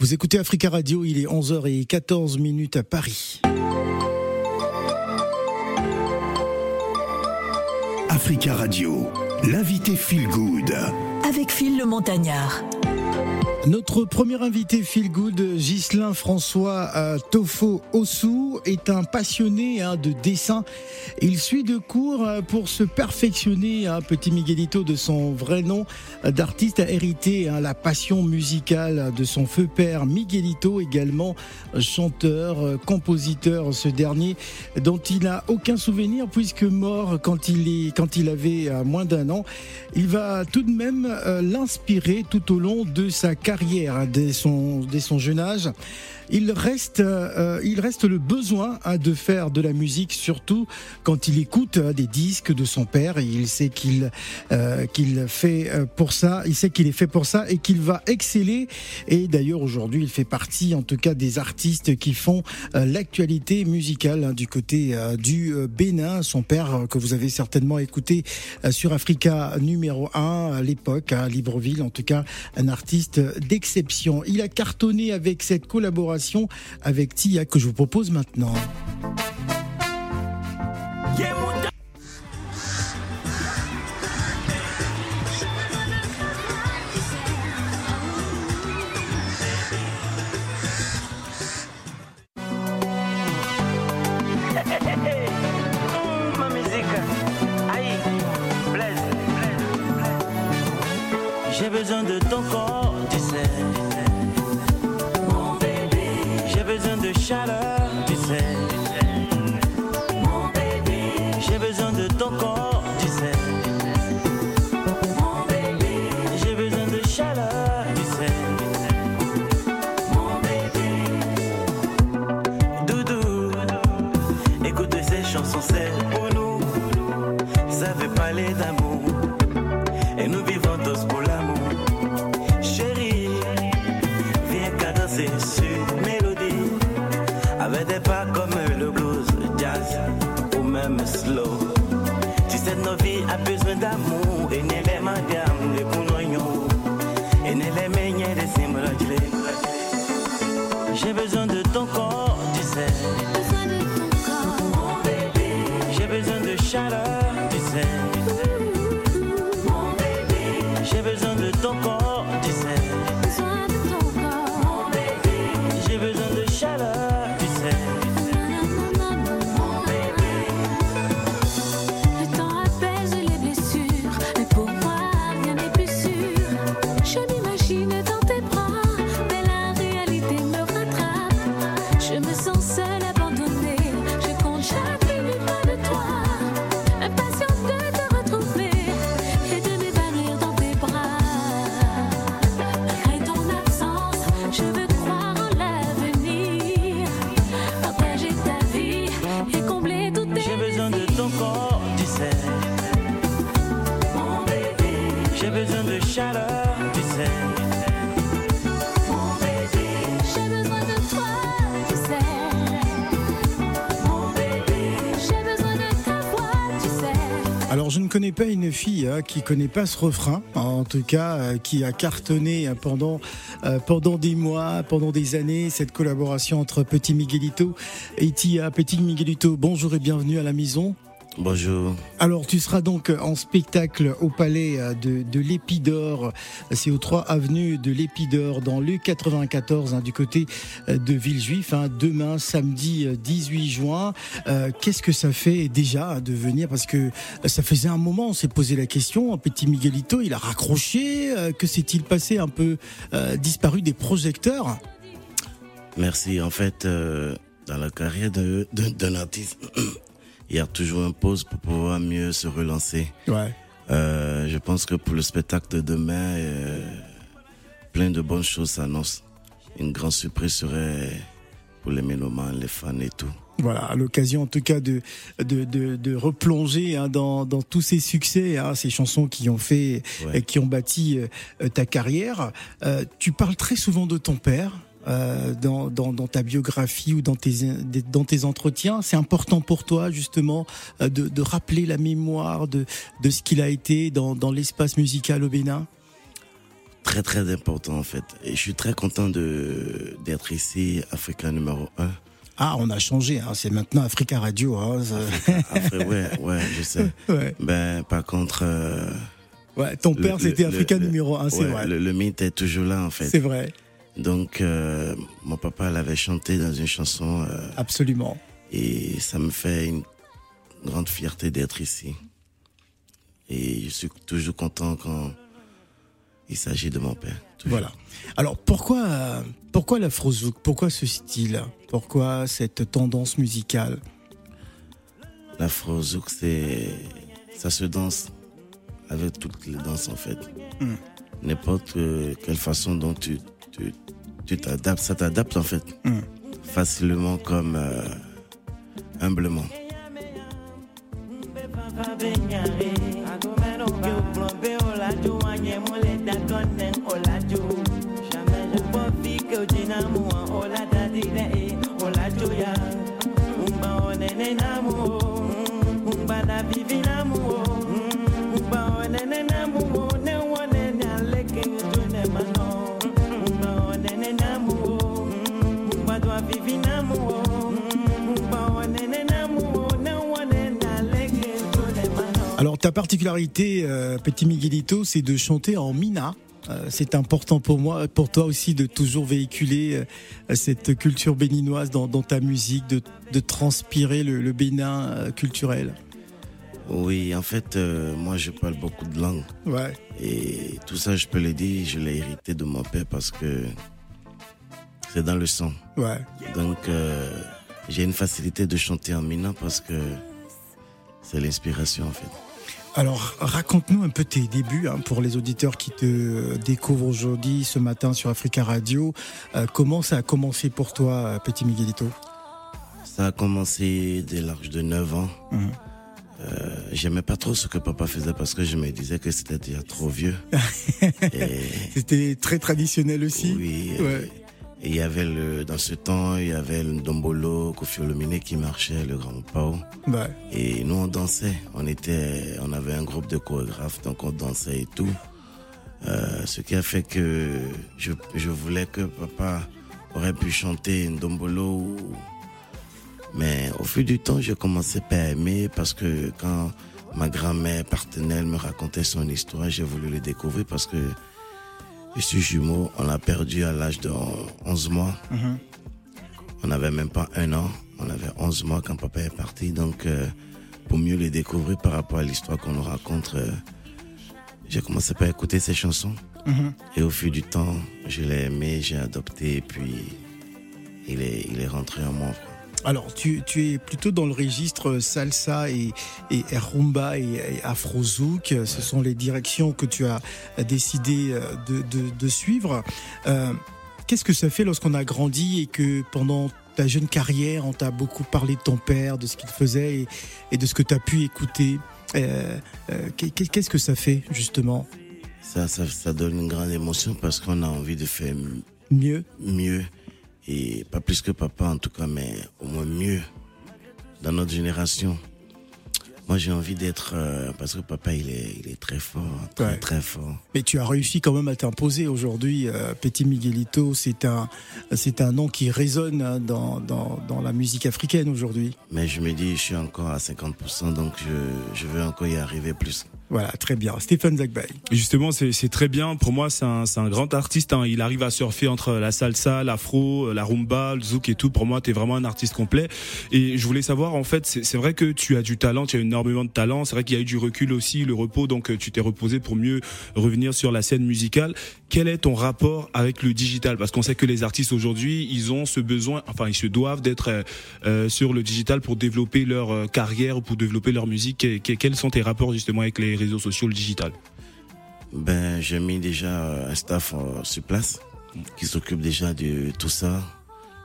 Vous écoutez Africa Radio, il est 11h14 minutes à Paris. Africa Radio, l'invité Feel Good. Avec Phil le Montagnard. Notre premier invité Feel Good, Ghislain François euh, Tofo Ossou, est un passionné hein, de dessin. Il suit de cours euh, pour se perfectionner. hein, petit Miguelito, de son vrai nom euh, d'artiste, a hérité hein, la passion musicale de son feu père Miguelito, également chanteur, compositeur, ce dernier, dont il n'a aucun souvenir puisque mort quand il, est, quand il avait moins d'un an. Il va tout de même l'inspirer tout au long de sa carrière carrière dès son, dès son jeune âge il reste, euh, il reste le besoin hein, de faire de la musique, surtout quand il écoute euh, des disques de son père. Et il sait qu'il euh, qu'il fait pour ça, il sait qu'il est fait pour ça et qu'il va exceller. Et d'ailleurs aujourd'hui, il fait partie, en tout cas, des artistes qui font l'actualité musicale hein, du côté du Bénin. Son père, que vous avez certainement écouté sur Africa numéro 1 à l'époque, à Libreville, en tout cas, un artiste d'exception. Il a cartonné avec cette collaboration avec Tia que je vous propose maintenant. J'ai besoin de ton corps, tu sais. Chaleur, tu sais. Mon baby, j'ai besoin de ton corps, tu sais. Mon baby, j'ai besoin de chaleur, tu sais. Mon baby, doudou, écoute ces chansons, c'est pour nous. Ça veut parler d'amour, et nous vivons tous pour l'amour. Chérie, viens cadencer sur avec slow. Tu sais, nos vies a besoin d'amour et Je ne connais pas une fille hein, qui connaît pas ce refrain, en tout cas euh, qui a cartonné pendant euh, pendant des mois, pendant des années cette collaboration entre Petit Miguelito et Tia. Petit Miguelito, bonjour et bienvenue à la maison. Bonjour. Alors, tu seras donc en spectacle au palais de, de l'Épidore. C'est aux 3 avenue de l'Épidore, dans le 94, hein, du côté de Villejuif, hein, demain, samedi 18 juin. Euh, Qu'est-ce que ça fait déjà de venir? Parce que ça faisait un moment, on s'est posé la question. Un petit Miguelito, il a raccroché. Euh, que s'est-il passé Un peu euh, disparu des projecteurs? Merci. En fait, euh, dans la carrière d'un artiste, il y a toujours une pause pour pouvoir mieux se relancer. Ouais. Euh, je pense que pour le spectacle de demain, euh, plein de bonnes choses s'annoncent. Une grande surprise serait pour les mélomanes, les fans et tout. Voilà, à l'occasion en tout cas de de, de, de replonger hein, dans, dans tous ces succès, hein, ces chansons qui ont fait, Ouais. qui ont bâti euh, ta carrière. Euh, tu parles très souvent de ton père. Euh, dans, dans, dans ta biographie ou dans tes, dans tes entretiens, c'est important pour toi justement euh, de, de rappeler la mémoire de, de ce qu'il a été dans, dans l'espace musical au Bénin? Très très important en fait. Et je suis très content d'être ici, Africa numéro 1. Ah, on a changé, hein. c'est maintenant Africa Radio. Hein. Ouais, ouais, je sais. Ouais. Ben, par contre, euh, Ouais, ton père, c'était Africa le- numéro 1, c'est ouais, vrai. le, le mythe est toujours là en fait. C'est vrai, Donc, euh, mon papa l'avait chanté dans une chanson euh, absolument. et ça me fait une grande fierté d'être ici. Et je suis toujours content quand il s'agit de mon père. toujours. Voilà. Alors pourquoi, pourquoi l'afrozouk? Pourquoi ce style? Pourquoi cette tendance musicale? L'afro-zouk, c'est. Ça se danse avec toutes les danses en fait. Mm. N'importe euh, quelle façon dont tu tu tu t'adaptes, ça t'adapte en fait. Mm. Facilement comme euh, humblement. Ta particularité, euh, Petit Miguelito, c'est de chanter en mina. Euh, c'est important pour moi, pour toi aussi, de toujours véhiculer euh, cette culture béninoise dans, dans ta musique, de, de transpirer le, le Bénin culturel. Oui, en fait, moi je parle beaucoup de langues. Ouais. Et tout ça, je peux le dire, je l'ai hérité de mon père parce que c'est dans le sang. Ouais. Donc, j'ai une facilité de chanter en mina parce que c'est l'inspiration en fait. Alors, raconte-nous un peu tes débuts hein, pour les auditeurs qui te découvrent aujourd'hui, ce matin sur Africa Radio. Euh, comment ça a commencé pour toi, euh, Petit Miguelito? Ça a commencé dès l'âge de 9 ans. Mhm. Euh, J'aimais pas trop ce que papa faisait parce que je me disais que c'était déjà trop vieux. et, C'était très traditionnel aussi. oui, Ouais. Et il y avait le, dans ce temps, il y avait le Dombolo, Kofi Olomide qui marchait, le Grand Pao. Ouais. Et nous, on dansait. On était, on avait un groupe de chorégraphes, donc on dansait et tout. Euh, ce qui a fait que je, je voulais que papa aurait pu chanter une dombolo. ou- Mais au fil du temps, j'ai commencé par aimer parce que quand ma grand-mère partenaire me racontait son histoire, j'ai voulu le découvrir parce que je suis jumeau. On l'a perdu à l'âge de 11 mois. Mhm. On n'avait même pas un an. On avait 11 mois quand papa est parti. Donc, euh, pour mieux le découvrir par rapport à l'histoire qu'on nous raconte, euh, j'ai commencé par écouter ses chansons. Mhm. Et au fil du temps, je l'ai aimé, j'ai adopté, et puis il est, il est rentré en moi. Alors, tu, tu es plutôt dans le registre salsa et, et rumba et, et afrozouk. Ce sont les directions que tu as décidé euh, de, de, de suivre. Euh, Qu'est-ce que ça fait lorsqu'on a grandi et que pendant ta jeune carrière, on t'a beaucoup parlé de ton père, de ce qu'il faisait et, et de ce que tu as pu écouter? Euh, euh, qu'est- Qu'est-ce que ça fait, justement? Ça, ça, ça donne une grande émotion parce qu'on a envie de faire Mieux mieux. Et pas plus que papa en tout cas, mais au moins mieux dans notre génération. Moi, j'ai envie d'être... euh, parce que papa, il est, il est très fort, très, Ouais. très fort. Mais tu as réussi quand même à t'imposer aujourd'hui, euh, Petit Miguelito. C'est un, c'est un nom qui résonne hein, dans, dans, dans la musique africaine aujourd'hui. Mais je me dis, je suis encore à 50%, donc je, je veux encore y arriver plus. Voilà, très bien. Stéphane Zagbay. Et Justement, c'est très bien. Pour moi, c'est un, un grand artiste. hein. Il arrive à surfer entre la salsa, l'afro, la rumba, le zouk et tout. Pour moi, tu es vraiment un artiste complet. Et je voulais savoir, en fait, c'est vrai que tu as du talent, tu as énormément de talent. C'est vrai qu'il y a eu du recul aussi, le repos. Donc, euh, tu t'es reposé pour mieux revenir sur la scène musicale. Quel est ton rapport avec le digital? Parce qu'on sait que les artistes aujourd'hui, ils ont ce besoin, enfin, ils se doivent d'être euh, euh, sur le digital pour développer leur euh, carrière ou pour développer leur musique. Quels sont tes rapports justement avec les réseaux sociaux, le digital Ben, j'ai mis déjà euh, un staff euh, sur place qui s'occupe déjà de tout ça.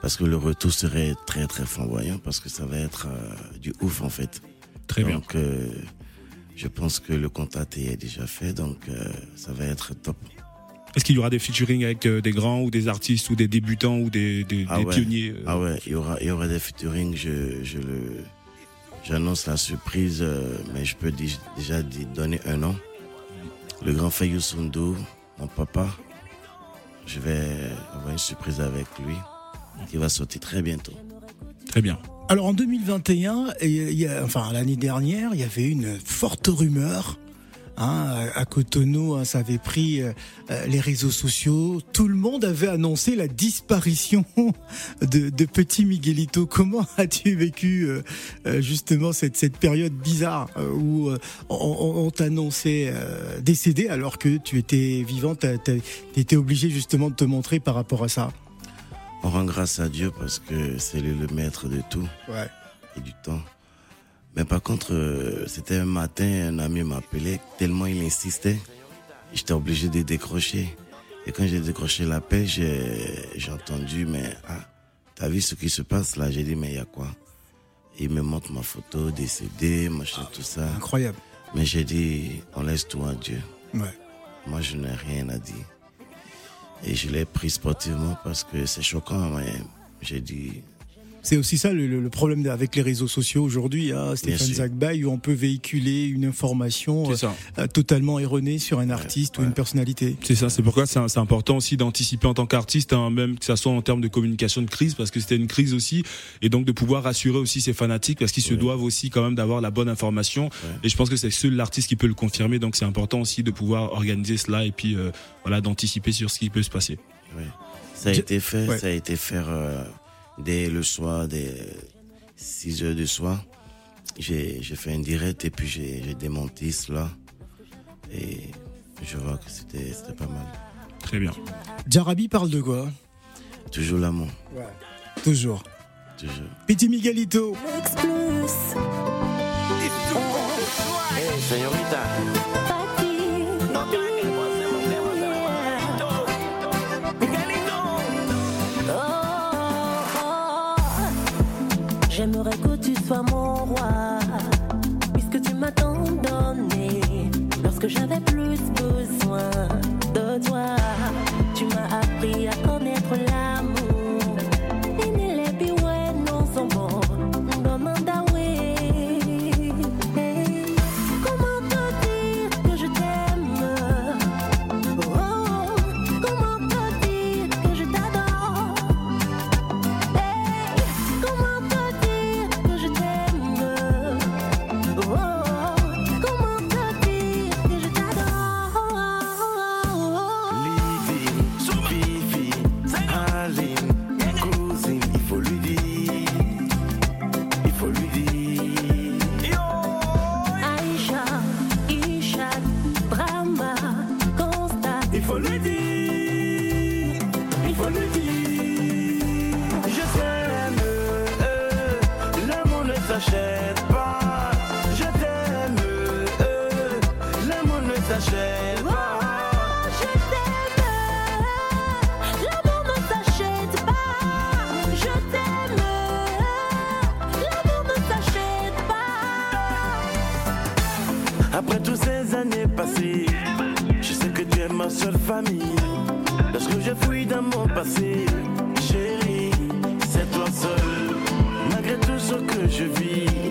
Parce que le retour serait très très flamboyant parce que ça va être euh, du ouf en fait. Très bien. Donc euh, je pense que le contact est déjà fait donc euh, ça va être top. Est-ce qu'il y aura des featuring avec des grands ou des artistes ou des débutants ou des, des, Ah des ouais. pionniers Ah ouais, il y aura il y aura des featuring, je je le j'annonce la surprise euh, mais je peux dé- déjà donner un nom. Le grand Fayou Sundu, mon papa. Je vais avoir une surprise avec lui qui va sortir très bientôt. Très bien. Alors en 2021, et y a- enfin l'année dernière, il y avait une forte rumeur. Hein, à Cotonou, hein, ça avait pris euh, euh, les réseaux sociaux. Tout le monde avait annoncé la disparition de, de petit Miguelito. Comment as-tu vécu euh, euh, justement cette, cette période bizarre euh, où euh, on, on- on t'annonçait euh, décédé alors que tu étais vivant Tu étais obligé justement de te montrer par rapport à ça? On rend grâce à Dieu parce que c'est lui le maître de tout Ouais. et du temps. Mais par contre, euh, c'était un matin, un ami m'appelait, tellement il insistait, j'étais obligé de décrocher. Et quand j'ai décroché l'appel, j'ai j'ai entendu, mais ah, t'as vu ce qui se passe là? J'ai dit, mais il y a quoi? Il me montre ma photo, décédé, machin, tout ça. Incroyable. Mais j'ai dit, on laisse tout à Dieu. Ouais. Moi, je n'ai rien à dire. Et je l'ai pris sportivement parce que c'est choquant, mais j'ai dit, C'est aussi ça le, problème avec les réseaux sociaux aujourd'hui, hein, Stéphane. Zagbaï, où on peut véhiculer une information ça. euh, totalement erronée sur un artiste ou ouais. une personnalité. C'est ça, c'est pourquoi c'est important aussi d'anticiper en tant qu'artiste, hein, même que ça soit en termes de communication de crise, parce que c'était une crise aussi, et donc de pouvoir rassurer aussi ses fanatiques, parce qu'ils se doivent aussi quand même d'avoir la bonne information. Et je pense que c'est seul l'artiste qui peut le confirmer, donc c'est important aussi de pouvoir organiser cela et puis euh, voilà d'anticiper sur ce qui peut se passer. Oui. Ça a été fait, ouais. ça a été fait euh, dès le soir, dès 6 heures du soir. J'ai fait un direct et puis j'ai démonté cela. Et je vois que c'était c'était pas mal. Très bien. Jarabi parle de quoi? Toujours l'amour, Toujours. toujours. Petit Miguelito. Hey, señorita. J'aimerais que tu sois mon roi, puisque tu m'as tant donné. Lorsque j'avais plus besoin de toi, je vis,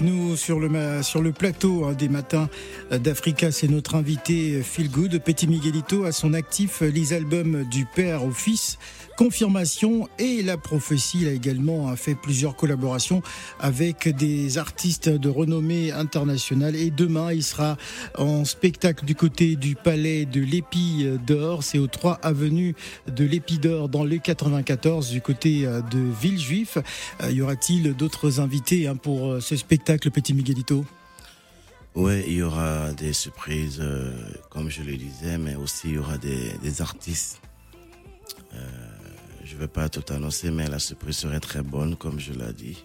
nous sur le, sur le plateau hein, des matins d'Africa. C'est notre invité euh, Feel Good. Petit Miguelito a son actif euh, les albums du père au fils, Confirmation et La Prophétie. Il a également hein, fait plusieurs collaborations avec des artistes de renommée internationale. Et demain, il sera en spectacle du côté du palais de l'Épi d'Or. C'est aux 3 avenues de l'Épi d'Or dans le 94 du côté euh, de Villejuif. Euh, y aura-t-il d'autres invités hein, pour euh, ce spectacle, Petit Miguelito? Ouais, il y aura des surprises, euh, comme je le disais, mais aussi il y aura des, des artistes. Euh, je ne vais pas tout annoncer, mais la surprise serait très bonne, comme je l'ai dit.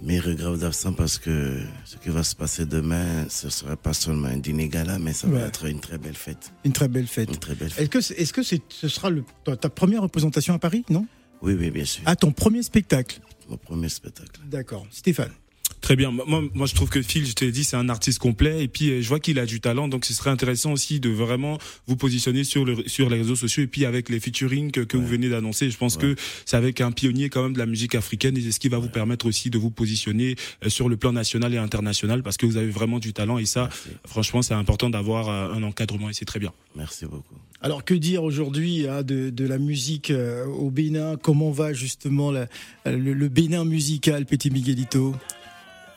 Mais regret d'absent parce que ce qui va se passer demain, ce sera pas seulement un dîner gala, mais ça Ouais. va être une très belle fête. Une très belle fête. Une très belle fête. Est-ce que, ce sera le, ta, première représentation à Paris, non? Oui, oui, bien sûr. Ah, ton premier spectacle? Mon premier spectacle. D'accord. Stéphane. Très bien. Moi, moi, je trouve que Phil, je te l'ai dit, c'est un artiste complet. Et puis, euh, je vois qu'il a du talent. Donc, ce serait intéressant aussi de vraiment vous positionner sur, le, sur les réseaux sociaux. Et puis, avec les featuring que, que vous venez d'annoncer, je pense que c'est avec un pionnier quand même de la musique africaine. Et c'est ce qui va vous permettre aussi de vous positionner euh, sur le plan national et international parce que vous avez vraiment du talent. Et ça, Merci. franchement, c'est important d'avoir euh, un encadrement et c'est très bien. Merci beaucoup. Alors que dire aujourd'hui hein, de, de la musique euh, au Bénin? Comment va justement la- le, le Bénin musical, Petit Miguelito?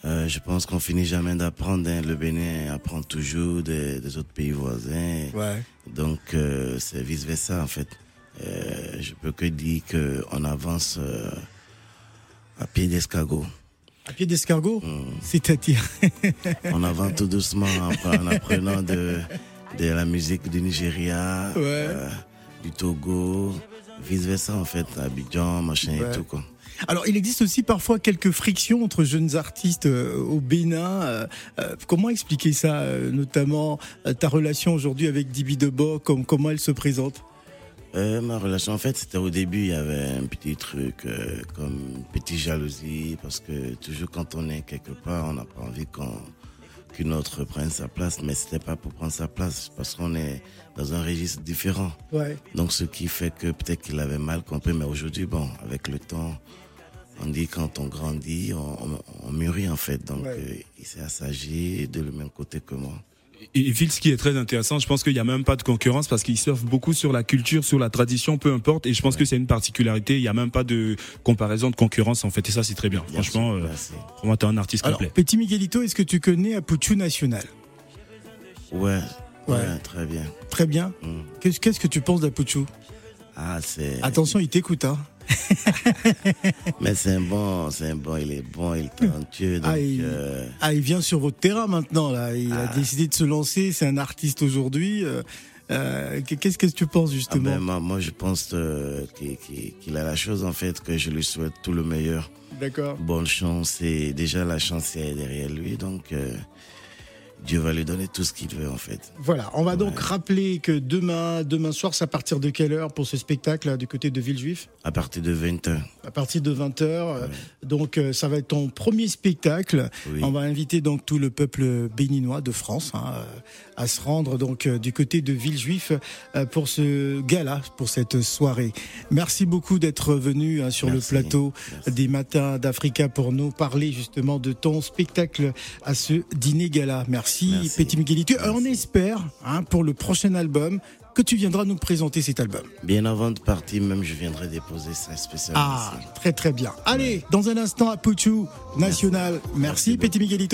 Euh, je pense qu'on finit jamais d'apprendre. hein. Le Bénin apprend toujours des, des autres pays voisins. Ouais. Donc, euh, c'est vice-versa, en fait. Euh, je peux que dire qu'on avance euh, à pied d'escargot. À pied d'escargot? Mm. C'est-à-dire? On avance tout doucement en, en apprenant de, de la musique du Nigeria, Ouais. euh, du Togo, vice-versa, en fait. Abidjan, machin Ouais. et tout, quoi. Alors, il existe aussi parfois quelques frictions entre jeunes artistes euh, au Bénin. Euh, euh, comment expliquer ça Notamment ta relation aujourd'hui avec Dibi Debo, comme, comment elle se présente? Ma relation, en fait, c'était au début, il y avait un petit truc comme une petite jalousie, parce que toujours quand on est quelque part, on n'a pas envie qu'on qu'une autre prenne sa place, mais c'était pas pour prendre sa place, parce qu'on est dans un registre différent. Ouais. Donc, ce qui fait que peut-être qu'il avait mal compris, mais aujourd'hui, bon, avec le temps, on dit quand on grandit, on, on, on mûrit en fait. Donc, Ouais. euh, il s'est assagi de le même côté que moi. Et Phil, ce qui est très intéressant, je pense qu'il n'y a même pas de concurrence parce qu'il surfe beaucoup sur la culture, sur la tradition, peu importe. Et je pense que c'est une particularité. Il n'y a même pas de comparaison de concurrence en fait. Et ça, c'est très bien. Bien Franchement, sûr, euh, pour moi, t'es un artiste Alors, complet. Petit Miguelito, est-ce que tu connais Apuchu National? Ouais, Ouais. ouais, très bien. Très bien. Mm. Qu'est-ce que tu penses d'Apuchu? Ah. Attention, il t'écoute. Hein. Mais c'est un bon, c'est un bon, il est bon, il est talentueux. Donc, Ah, il- euh, Ah, il vient sur votre terrain maintenant. Là. Il a Ah. décidé de se lancer. C'est un artiste aujourd'hui. Euh, euh, Qu'est-ce que tu penses ah justement ben, moi, moi, je pense qu'il a la chose, en fait, que je lui souhaite tout le meilleur. D'accord. Bonne chance, et déjà la chance est derrière lui, donc euh, Dieu va lui donner tout ce qu'il veut, en fait. Voilà, on va donc rappeler que demain, demain soir, c'est à partir de quelle heure pour ce spectacle là, du côté de Villejuif? À partir de 20h. À partir de 20h. Donc euh, ça va être ton premier spectacle. Oui. On va inviter donc tout le peuple béninois de France hein, euh, à se rendre donc euh, du côté de Villejuif euh, pour ce gala, pour cette soirée. Merci beaucoup d'être venu hein, sur Merci. le plateau Merci. des matins d'Africa pour nous parler justement de ton spectacle à ce dîner gala. Merci, Merci. Petit Miguelito. On espère hein, pour le prochain album que tu viendras nous présenter cet album. Bien avant de partir, même, je viendrai déposer ça spécialement Ah, ici. très très bien. Allez, dans un instant à Puchu National. Merci, Merci Petit Miguelito.